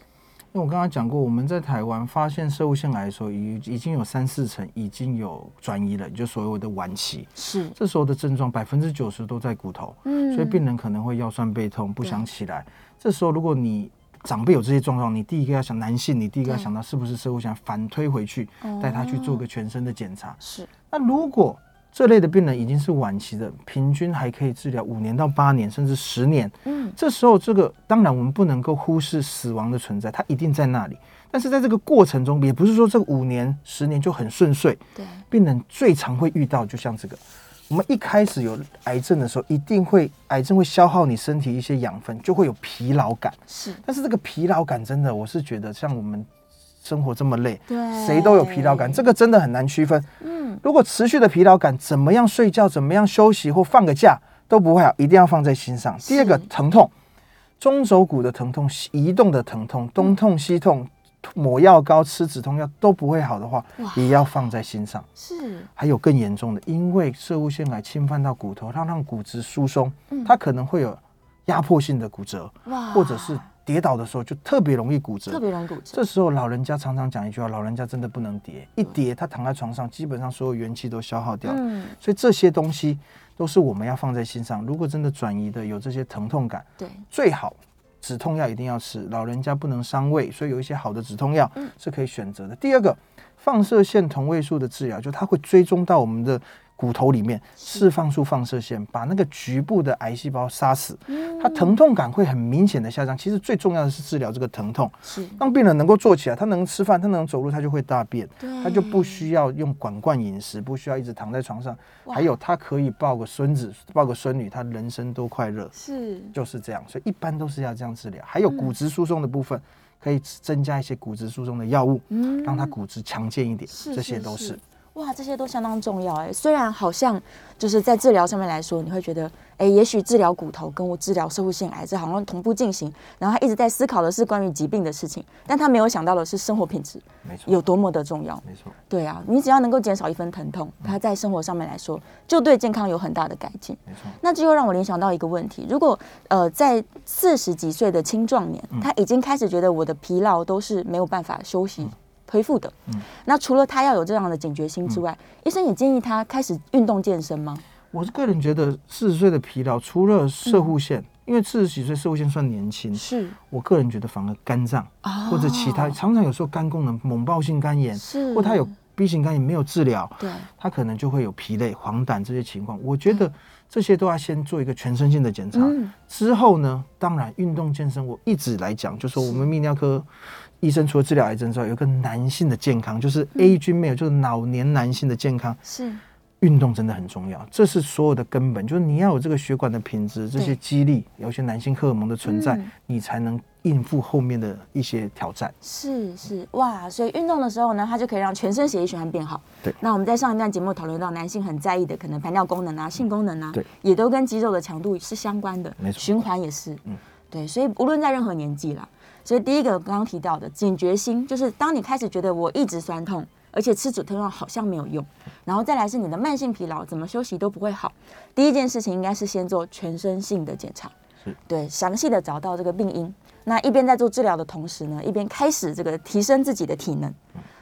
Speaker 2: 因为我刚刚讲过，我们在台湾发现射物腺癌的时候，已已经有三四成已经有转移了，就所谓的晚期。
Speaker 1: 是，
Speaker 2: 这时候的症状百分之九十都在骨头，
Speaker 1: 嗯
Speaker 2: 所以病人可能会腰酸背痛，不想起来。这时候如果你长辈有这些状况，你第一个要想男性，你第一个要想到是不是射物腺癌，反推回去
Speaker 1: 哦
Speaker 2: 带他去做个全身的检查。
Speaker 1: 是，
Speaker 2: 那如果这类的病人已经是晚期的，平均还可以治疗五年到八年，甚至十年。
Speaker 1: 嗯，
Speaker 2: 这时候，这个当然我们不能够忽视死亡的存在，它一定在那里。但是在这个过程中，也不是说这五年、十年就很顺遂。
Speaker 1: 对，
Speaker 2: 病人最常会遇到，就像这个，我们一开始有癌症的时候，一定会癌症会消耗你身体一些养分，就会有疲劳感。
Speaker 1: 是，
Speaker 2: 但是这个疲劳感真的，我是觉得像我们生活这么累，
Speaker 1: 对
Speaker 2: 谁都有疲劳感，这个真的很难区分。
Speaker 1: 嗯，
Speaker 2: 如果持续的疲劳感，怎么样睡觉，怎么样休息或放个假都不会好，一定要放在心上。第二个疼痛，中轴骨的疼痛、移动的疼痛、东痛西痛，抹药膏、吃止痛药都不会好的话，也要放在心上。
Speaker 1: 是，
Speaker 2: 还有更严重的，因为射物腺癌侵犯到骨头，它让骨质疏松
Speaker 1: 嗯，
Speaker 2: 它可能会有压迫性的骨折，
Speaker 1: 哇
Speaker 2: 或者是跌倒的时候就特别容易骨折
Speaker 1: 特。别容易骨折，
Speaker 2: 这时候老人家常常讲一句话：老人家真的不能跌，一跌他躺在床上，基本上所有元气都消耗掉。
Speaker 1: 嗯，
Speaker 2: 所以这些东西都是我们要放在心上。如果真的转移的有这些疼痛感，
Speaker 1: 对，
Speaker 2: 最好止痛药一定要吃。老人家不能伤胃，所以有一些好的止痛药
Speaker 1: 嗯
Speaker 2: 是可以选择的。第二个，放射线同位素的治疗，就它会追踪到我们的骨头里面，释放出放射线，把那个局部的癌细胞杀死。
Speaker 1: 嗯
Speaker 2: 它疼痛感会很明显的下降。其实最重要的是治疗这个疼痛，
Speaker 1: 是，
Speaker 2: 让病人能够坐起来，他能吃饭，他能走路，他就会大便。他就不需要用管灌饮食，不需要一直躺在床上，还有他可以抱个孙子、抱个孙女，他人生都快乐，
Speaker 1: 是，
Speaker 2: 就是这样。所以一般都是要这样治疗。还有骨质疏松的部分，可以增加一些骨质疏松的药物，
Speaker 1: 嗯
Speaker 2: 让他骨质强健一点，
Speaker 1: 是
Speaker 2: 这些都是。
Speaker 1: 哇，这些都相当重要哎。虽然好像就是在治疗上面来说，你会觉得，哎，也许治疗骨头跟我治疗社会性癌症好像同步进行。然后他一直在思考的是关于疾病的事情，但他没有想到的是生活品质，
Speaker 2: 没错，
Speaker 1: 有多么的重要。
Speaker 2: 没错，
Speaker 1: 对啊，你只要能够减少一分疼痛，他在生活上面来说，就对健康有很大的改进。
Speaker 2: 没错。
Speaker 1: 那这又让我联想到一个问题：如果呃在四十几岁的青壮年，他已经开始觉得我的疲劳都是没有办法休息。恢复的，嗯，那除了他要有这样的警觉心之外，医生也建议他开始运动健身吗？
Speaker 2: 我是个人觉得，四十岁的疲劳，除了射护线，因为四十几岁射护线算年轻，
Speaker 1: 是。
Speaker 2: 我个人觉得反而肝脏或者其他，常常有时候肝功能猛暴性肝炎，
Speaker 1: 是。
Speaker 2: 或他有 B 型肝炎没有治疗，
Speaker 1: 对，
Speaker 2: 他可能就会有疲累、黄疸这些情况。我觉得这些都要先做一个全身性的检查，之后呢，当然运动健身，我一直来讲，就说我们泌尿科。医生除了治疗癌症之外，有个男性的健康，就是 A 君没有，就是老年男性的健康。
Speaker 1: 是
Speaker 2: 运动真的很重要，这是所有的根本。就是你要有这个血管的品质，这些肌力，有些男性荷尔蒙的存在，你才能应付后面的一些挑战。
Speaker 1: 是是哇，所以运动的时候呢，它就可以让全身血液循环变好。
Speaker 2: 对。
Speaker 1: 那我们在上一段节目讨论到，男性很在意的可能排尿功能啊、性功能啊，
Speaker 2: 对，
Speaker 1: 也都跟肌肉的强度是相关的。
Speaker 2: 没错。
Speaker 1: 循环也是。嗯。对，所以无论在任何年纪啦。所以第一个刚刚提到的警觉心，就是当你开始觉得我一直酸痛，而且吃止痛药好像没有用，然后再来是你的慢性疲劳，怎么休息都不会好。第一件事情应该是先做全身性的检查，对，详细的找到这个病因。那一边在做治疗的同时呢，一边开始这个提升自己的体能。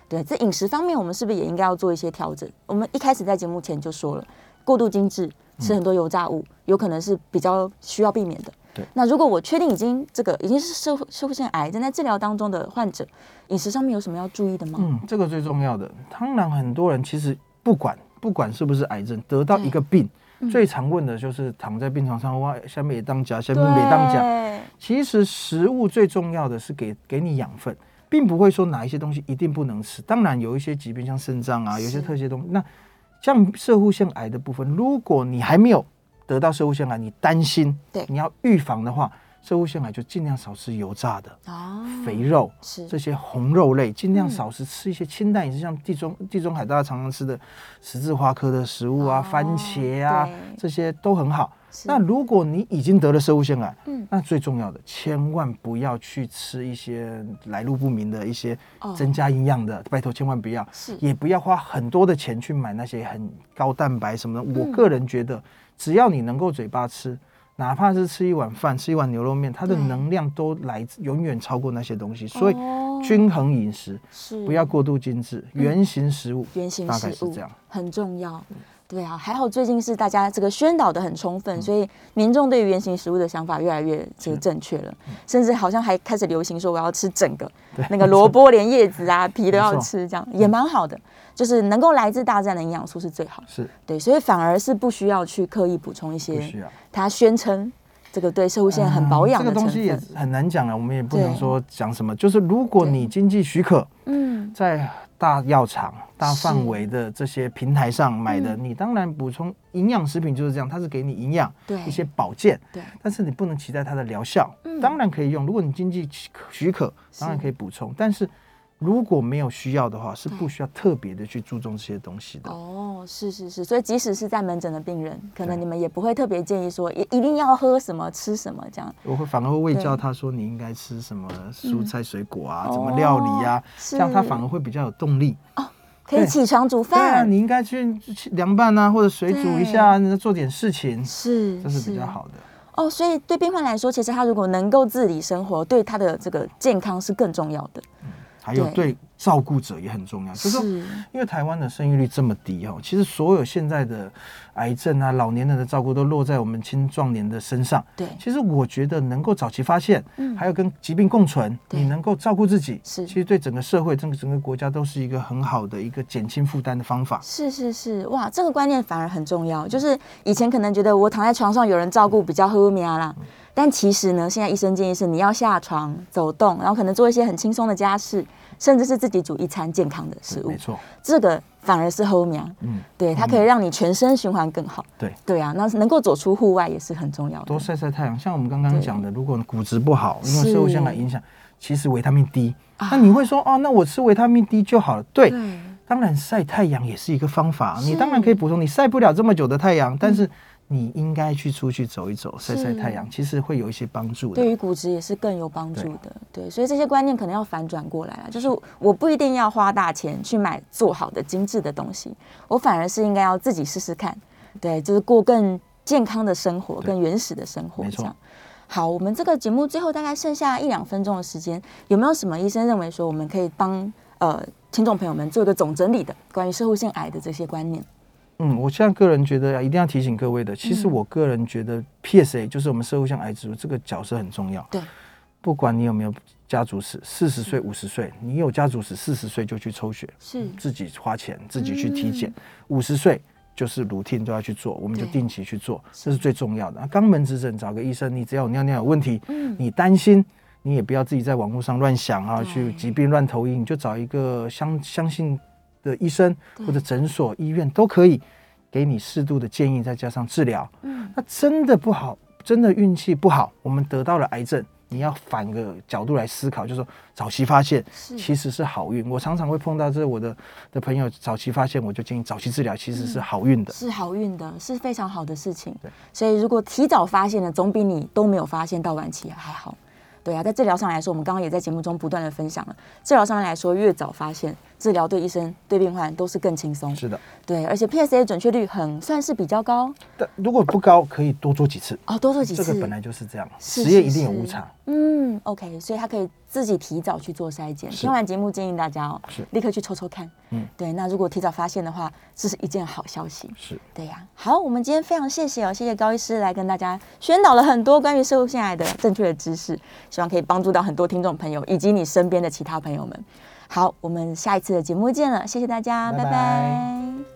Speaker 1: 对，在饮食方面，我们是不是也应该要做一些调整？我们一开始在节目前就说了，过度精致，吃很多油炸物，有可能是比较需要避免的。
Speaker 2: 对，
Speaker 1: 那如果我确定已经这个已经是社会社会性癌正在治疗当中的患者，饮食上面有什么要注意的吗？
Speaker 2: 嗯，这个最重要的。当然，很多人其实不管不管是不是癌症，得到一个病，最常问的就是躺在病床上哇，下面也当家，下面也当家。其实食物最重要的是给给你养分，并不会说哪一些东西一定不能吃。当然有一些疾病像肾脏啊，有些特些东西，那像社会性癌的部分，如果你还没有。得到射物腺癌，你担心，
Speaker 1: 对，
Speaker 2: 你要预防的话，射物腺癌就尽量少吃油炸的啊，肥肉
Speaker 1: 是。
Speaker 2: 这些红肉类，尽量少吃，吃一些清淡饮食，像地中地中海大家常常吃的十字花科的食物啊，番茄啊，这些都很好。那如果你已经得了射物腺癌，嗯，那最重要的，千万不要去吃一些来路不明的一些增加营养的，拜托千万不要，
Speaker 1: 是。
Speaker 2: 也不要花很多的钱去买那些很高蛋白什么的。我个人觉得。只要你能够嘴巴吃，哪怕是吃一碗饭、吃一碗牛肉面，它的能量都来自永远超过那些东西。所以均衡饮食，
Speaker 1: 是
Speaker 2: 不要过度精致，原型食物，
Speaker 1: 原形
Speaker 2: 大概是这样，
Speaker 1: 很重要。对啊，还好最近是大家这个宣导的很充分，所以民众对于原形食物的想法越来越这个正确了，甚至好像还开始流行说我要吃整个那个萝卜，连叶子啊皮都要吃，这样也蛮好的。就是能够来自大自然的营养素是最好，
Speaker 2: 是。
Speaker 1: 对，所以反而是不需要去刻意补充一些。他宣称这个对社会现在很保养的
Speaker 2: 这个东西也很难讲了，我们也不能说讲什么。就是如果你经济许可，嗯，在大药厂、大范围的这些平台上买的，你当然补充营养食品就是这样，它是给你营养，
Speaker 1: 对
Speaker 2: 一些保健，
Speaker 1: 对。
Speaker 2: 但是你不能期待它的疗效，当然可以用。如果你经济许可，当然可以补充，但是。如果没有需要的话，是不需要特别的去注重这些东西的。
Speaker 1: 哦，是是是，所以即使是在门诊的病人，可能你们也不会特别建议说，一一定要喝什么、吃什么这样。
Speaker 2: 我会反而会喂教他说，你应该吃什么蔬菜水果啊，怎么料理啊，这样他反而会比较有动力。
Speaker 1: 哦，可以起床煮饭。对
Speaker 2: 啊，你应该去凉拌啊，或者水煮一下，做点事情，
Speaker 1: 是，
Speaker 2: 这是比较好的。
Speaker 1: 哦，所以对病患来说，其实他如果能够自理生活，对他的这个健康是更重要的。
Speaker 2: 还有对照顾者也很重要，就是说，因为台湾的生育率这么低哦，其实所有现在的癌症啊、老年人的照顾都落在我们青壮年的身上。
Speaker 1: 对，
Speaker 2: 其实我觉得能够早期发现，嗯，还有跟疾病共存，你能够照顾自己，
Speaker 1: 是，
Speaker 2: 其实对整个社会、整个整个国家都是一个很好的一个减轻负担的方法。
Speaker 1: 是是是，哇，这个观念反而很重要。就是以前可能觉得我躺在床上有人照顾比较呵咪啦。但其实呢，现在医生建议是你要下床走动，然后可能做一些很轻松的家事，甚至是自己煮一餐健康的食物。
Speaker 2: 没错，
Speaker 1: 这个反而是后面，嗯，对，它可以让你全身循环更好。
Speaker 2: 对，
Speaker 1: 对啊，那能够走出户外也是很重要的。
Speaker 2: 多晒晒太阳，像我们刚刚讲的，如果骨质不好，因为受腺癌影响，其实维他命 D，那你会说哦，那我吃维他命 D 就好了？对。当然晒太阳也是一个方法，你当然可以补充。你晒不了这么久的太阳，但是你应该去出去走一走，晒晒太阳，其实会有一些帮助的。
Speaker 1: 对于骨质也是更有帮助的。对，所以这些观念可能要反转过来了，就是我不一定要花大钱去买做好的精致的东西，我反而是应该要自己试试看。对，就是过更健康的生活，更原始的生活。
Speaker 2: 没错。
Speaker 1: 好，我们这个节目最后大概剩下一两分钟的时间，有没有什么医生认为说我们可以帮呃听众朋友们做一个总整理的关于社会性癌的这些观念？
Speaker 2: 嗯，我现在个人觉得一定要提醒各位的，其实我个人觉得 PSA 就是我们射护腺癌指数这个角色很重要。
Speaker 1: 对，
Speaker 2: 不管你有没有家族史，四十岁、五十岁，你有家族史，四十岁就去抽血，
Speaker 1: 是。
Speaker 2: 自己花钱自己去体检，五十岁。就是 routine 都要去做，我们就定期去做，这是最重要的。肛门指诊找个医生，你只要有尿尿有问题，你担心，你也不要自己在网络上乱想啊，去疾病乱投医，你就找一个相相信的医生或者诊所、医院都可以给你适度的建议，再加上治疗。嗯，那真的不好，真的运气不好，我们得到了癌症。你要反个角度来思考，就是说早期发现其实是好运。我常常会碰到这我的的朋友早期发现，我就建议早期治疗其实是好运的，
Speaker 1: 是好运的，是非常好的事情。对，所以如果提早发现了，总比你都没有发现到晚期还好。对啊，在治疗上来说，我们刚刚也在节目中不断的分享了，治疗上来说越早发现。治疗对医生、对病患都是更轻松。
Speaker 2: 是的，
Speaker 1: 对，而且 PSA 准确率很算是比较高。
Speaker 2: 但如果不高，可以多做几次。
Speaker 1: 哦，多做几次。
Speaker 2: 这个本来就是这样，实验一定有误差。
Speaker 1: 嗯，OK，所以他可以自己提早去做筛检。听完节目建议大家哦，
Speaker 2: 是
Speaker 1: 立刻去抽抽看。嗯，对，那如果提早发现的话，这是一件好消息。
Speaker 2: 是
Speaker 1: 对呀。好，我们今天非常谢谢哦，谢谢高医师来跟大家宣导了很多关于生物腺癌的正确的知识，希望可以帮助到很多听众朋友以及你身边的其他朋友们。好，我们下一次的节目见了，谢谢大家，拜拜。